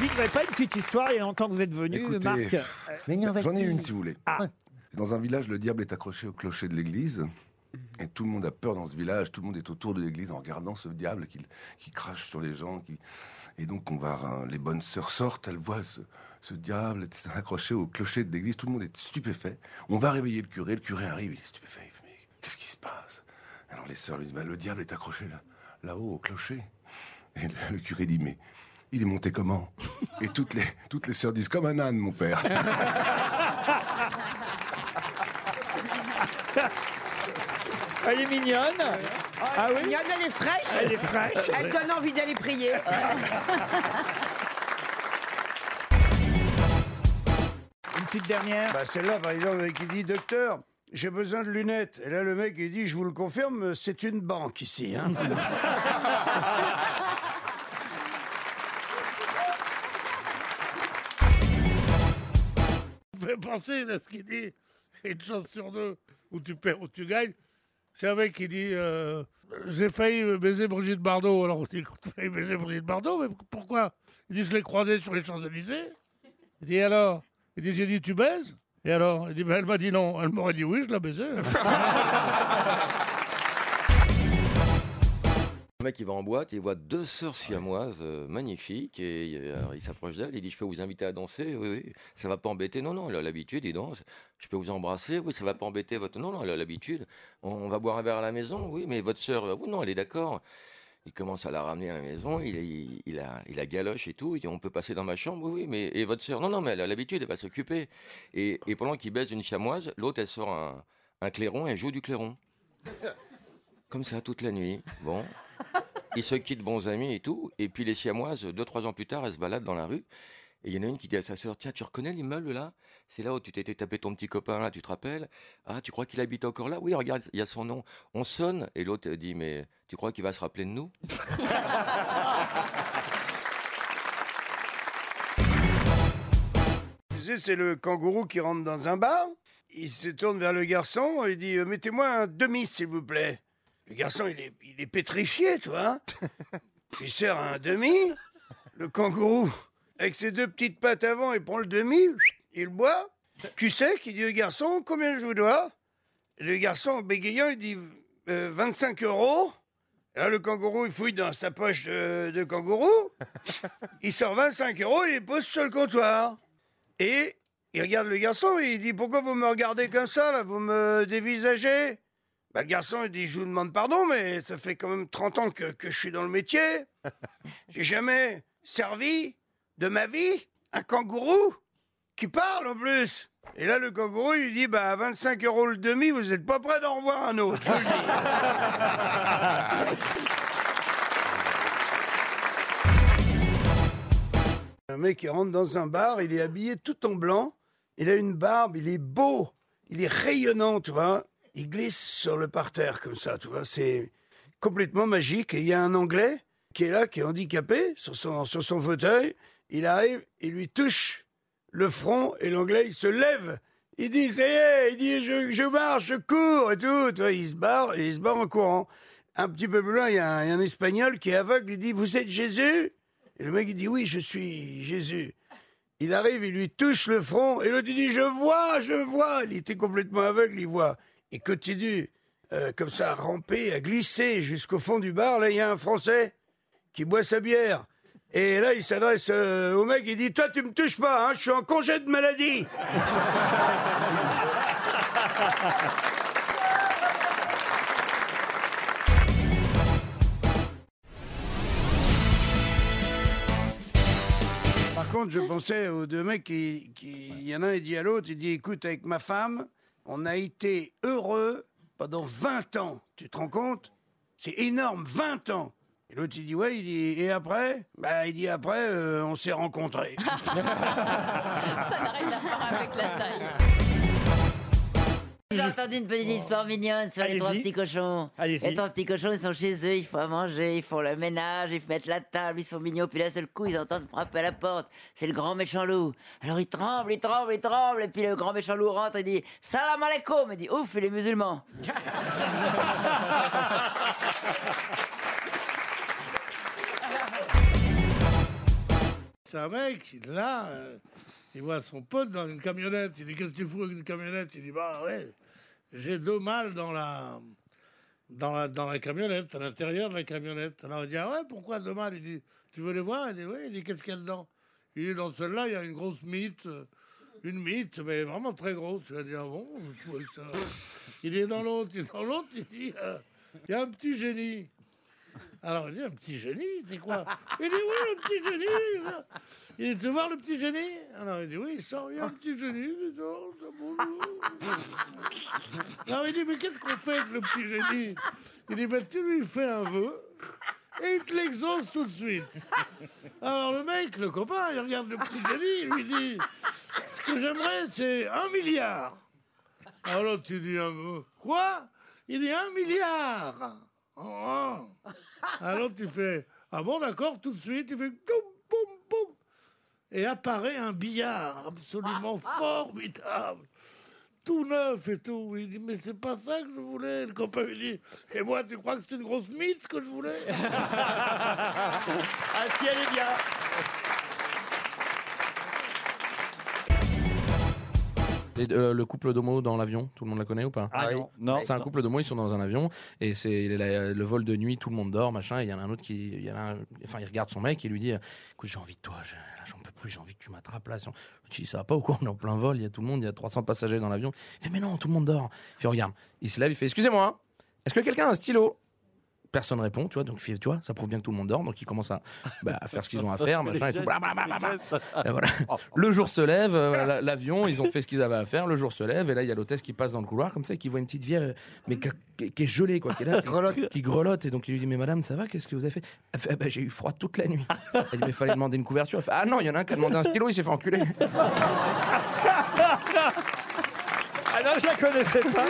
Vous n'avez pas une petite histoire il y a longtemps que vous êtes venu, Écoutez, Marc J'en ai une si vous voulez. Ah. Dans un village, le diable est accroché au clocher de l'église. Et tout le monde a peur dans ce village. Tout le monde est autour de l'église en regardant ce diable qui, qui crache sur les gens. Qui... Et donc, on va, hein, les bonnes sœurs sortent, elles voient ce, ce diable accroché au clocher de l'église. Tout le monde est stupéfait. On va réveiller le curé. Le curé arrive, il est stupéfait. Il fait, mais qu'est-ce qui se passe? Alors les sœurs lui disent, Bah, le diable est accroché là, là-haut au clocher. Et le, le curé dit, mais il est monté comment? Et toutes les, toutes les sœurs disent, comme un âne, mon père. Elle est mignonne. Ah oui? Mignonne, elle est fraîche. Elle est fraîche. Elle donne envie d'aller prier. Une petite dernière. Bah, celle-là, par exemple, le mec, il dit Docteur, j'ai besoin de lunettes. Et là, le mec, il dit Je vous le confirme, c'est une banque ici. hein. fait penser à ce qu'il dit. Une chance sur deux où tu perds ou tu gagnes. C'est un mec qui dit euh, J'ai failli baiser Brigitte Bardot. Alors on dit failli baiser Brigitte Bardot, mais pourquoi? Il dit Je l'ai croisée sur les Champs-Élysées. Il dit Alors? Il dit J'ai dit Tu baises? Et alors? Il dit Ben, Elle m'a dit non. Elle m'aurait dit Oui, je la baisais. Le mec, il va en boîte, il voit deux sœurs siamoises euh, magnifiques et euh, il s'approche d'elles. Il dit Je peux vous inviter à danser Oui, oui. Ça va pas embêter Non, non, elle a l'habitude, il danse. Je peux vous embrasser Oui, ça va pas embêter votre. Non, non, elle a l'habitude. On, on va boire un verre à la maison Oui, mais votre sœur euh, Oui, non, elle est d'accord. Il commence à la ramener à la maison, il, il, il a, il a galoche et tout. Il dit On peut passer dans ma chambre Oui, oui, mais. Et votre sœur? Non, non, mais elle a l'habitude, elle va s'occuper. Et, et pendant qu'il baise une chamoise, l'autre, elle sort un, un clairon et elle joue du clairon. Comme ça, toute la nuit. Bon. Ils se quittent bons amis et tout. Et puis les siamoises, deux, trois ans plus tard, elles se baladent dans la rue. Et il y en a une qui dit à sa sœur, tiens, tu reconnais l'immeuble là? C'est là où tu t'étais tapé ton petit copain là, tu te rappelles? Ah, tu crois qu'il habite encore là? Oui, regarde, il y a son nom. On sonne. Et l'autre dit, mais tu crois qu'il va se rappeler de nous? Tu sais, c'est le kangourou qui rentre dans un bar. Il se tourne vers le garçon et dit euh, Mettez-moi un demi, s'il vous plaît. Le garçon, il est, il est pétrifié, tu vois. Il sert un demi. Le kangourou, avec ses deux petites pattes avant, il prend le demi, il boit. Cul sec, il dit au garçon Combien je vous dois? Le garçon, bégayant, il dit Euh, 25 euros. Et là, le kangourou, il fouille dans sa poche de, de kangourou. Il sort 25 euros et il les pose sur le comptoir. Et il regarde le garçon et il dit Pourquoi vous me regardez comme ça, là? Vous me dévisagez? Bah, Le garçon, il dit Je vous demande pardon, mais ça fait quand même 30 ans que, que je suis dans le métier. J'ai jamais servi de ma vie un kangourou qui parle en plus. Et là, le kangourou, il dit Bah, à 25 euros le demi, vous n'êtes pas prêt d'en revoir un autre. je vous le Un mec qui rentre dans un bar, il est habillé tout en blanc, il a une barbe, il est beau, il est rayonnant, tu vois. Il glisse sur le parterre comme ça, tu vois. C'est complètement magique. Et il y a un Anglais qui est là, qui est handicapé sur son, sur son fauteuil. Il arrive, il lui touche le front et l'Anglais, il se lève. Il dit, ça y est, il dit, je, je marche, je cours et tout. Tu vois, il se barre et il se barre en courant. Un petit peu plus loin, il y, a un, y a un Espagnol qui est aveugle. Il dit, vous êtes Jésus? Et le mec, il dit, oui, je suis Jésus. Il arrive, il lui touche le front, et l'autre il dit Je vois, je vois. Il était complètement aveugle, il voit. Il continue euh, comme ça à ramper, à glisser jusqu'au fond du bar. Là, il y a un Français qui boit sa bière. Et là, il s'adresse euh, au mec, il dit Toi, tu me touches pas, hein, je suis en congé de maladie. Par contre, je pensais aux deux mecs il y en a un, il dit à l'autre, il dit, écoute, avec ma femme, on a été heureux pendant 20 ans. Tu te rends compte? C'est énorme, 20 ans. Et l'autre, il dit, ouais, il dit, et après? Bah, il dit, après, euh, on s'est rencontrés. Ça n'a rien à voir avec la taille. J'ai entendu une petite histoire mignonne sur les trois petits cochons. Les trois petits cochons, ils sont chez eux, il faut à manger, ils font le ménage, ils mettent la table, ils sont mignons, puis d'un seul coup, ils entendent frapper à la porte. C'est le grand méchant loup. Alors ils tremblent, ils tremblent, ils tremblent, et puis le grand méchant loup rentre et dit Salam alaikum Il dit Ouf, il est musulman. c'est un mec, là, euh, il voit son pote dans une camionnette. Il dit Qu'est-ce que tu fous avec une camionnette? Il dit Bah ouais, j'ai deux mâles dans la, dans la, dans la camionnette, à l'intérieur de la camionnette. Alors il dit Ah ouais, pourquoi deux mâles? Il dit Tu veux les voir? Il dit Oui, il dit Qu'est-ce qu'il y a dedans? Il dit Dans celle-là, il y a une grosse mythe, une mythe, mais vraiment très grosse. Il dit Ah bon Il est dans l'autre, il est dans l'autre, il dit euh, Il y a un petit génie. Alors il dit Un petit génie, c'est quoi Il dit Oui, un petit génie. Il veux voir le petit génie Alors il dit Oui, il sort, il y a un petit génie. bonjour. Alors il dit Mais qu'est-ce qu'on fait avec le petit génie Il dit Ben tu lui fais un vœu. Et il te l'exauce tout de suite. Alors le mec, le copain, il regarde le petit génie, il lui dit Ce que j'aimerais, c'est un milliard. Alors tu dis un peu, Quoi Il dit un milliard. Oh. Alors tu fais Ah bon, d'accord, tout de suite, il fait boum, boum, boum. Et apparaît un billard absolument formidable. Tout neuf et tout. Il dit, mais c'est pas ça que je voulais. Le copain lui dit, et moi, tu crois que c'était une grosse mythe que je voulais? Ah si, elle est bien. Et, euh, le couple d'homo dans l'avion, tout le monde la connaît ou pas Ah non. Non. C'est un couple d'homo, ils sont dans un avion et c'est la- le vol de nuit, tout le monde dort, machin. Et il y en a un autre qui, il y en a un- enfin, il regarde son mec et lui dit, écoute, j'ai envie de toi, là, j'en peux plus, j'ai envie que tu m'attrapes là. Tu dis, ça va pas ou quoi On est en plein vol, il y a tout le monde, il y a 300 passagers dans l'avion. Il fait, mais non, tout le monde dort. Il fait, regarde, il se lève, il fait, excusez-moi, est-ce que quelqu'un a un stylo? Personne répond, tu vois, donc tu vois, ça prouve bien que tout le monde dort, donc ils commencent à, bah, à faire ce qu'ils ont à faire, machin, et tout. Blablabla. Et voilà. Le jour se lève, euh, la- l'avion, ils ont fait ce qu'ils avaient à faire. Le jour se lève, et là, il y a l'hôtesse qui passe dans le couloir, comme ça, et qui voit une petite vieille, mais qui, a- qui- qui est gelée, quoi, qui est là, qui, qui grelotte. Et donc, il lui dit, mais madame, ça va, qu'est-ce que vous avez fait? Elle fait, Ah bah, j'ai eu froid toute la nuit. Elle dit, mais il fallait demander une couverture. Elle fait, ah non, il y en a un qui a demandé un stylo, il s'est fait enculer. Ah non, je la connaissais pas.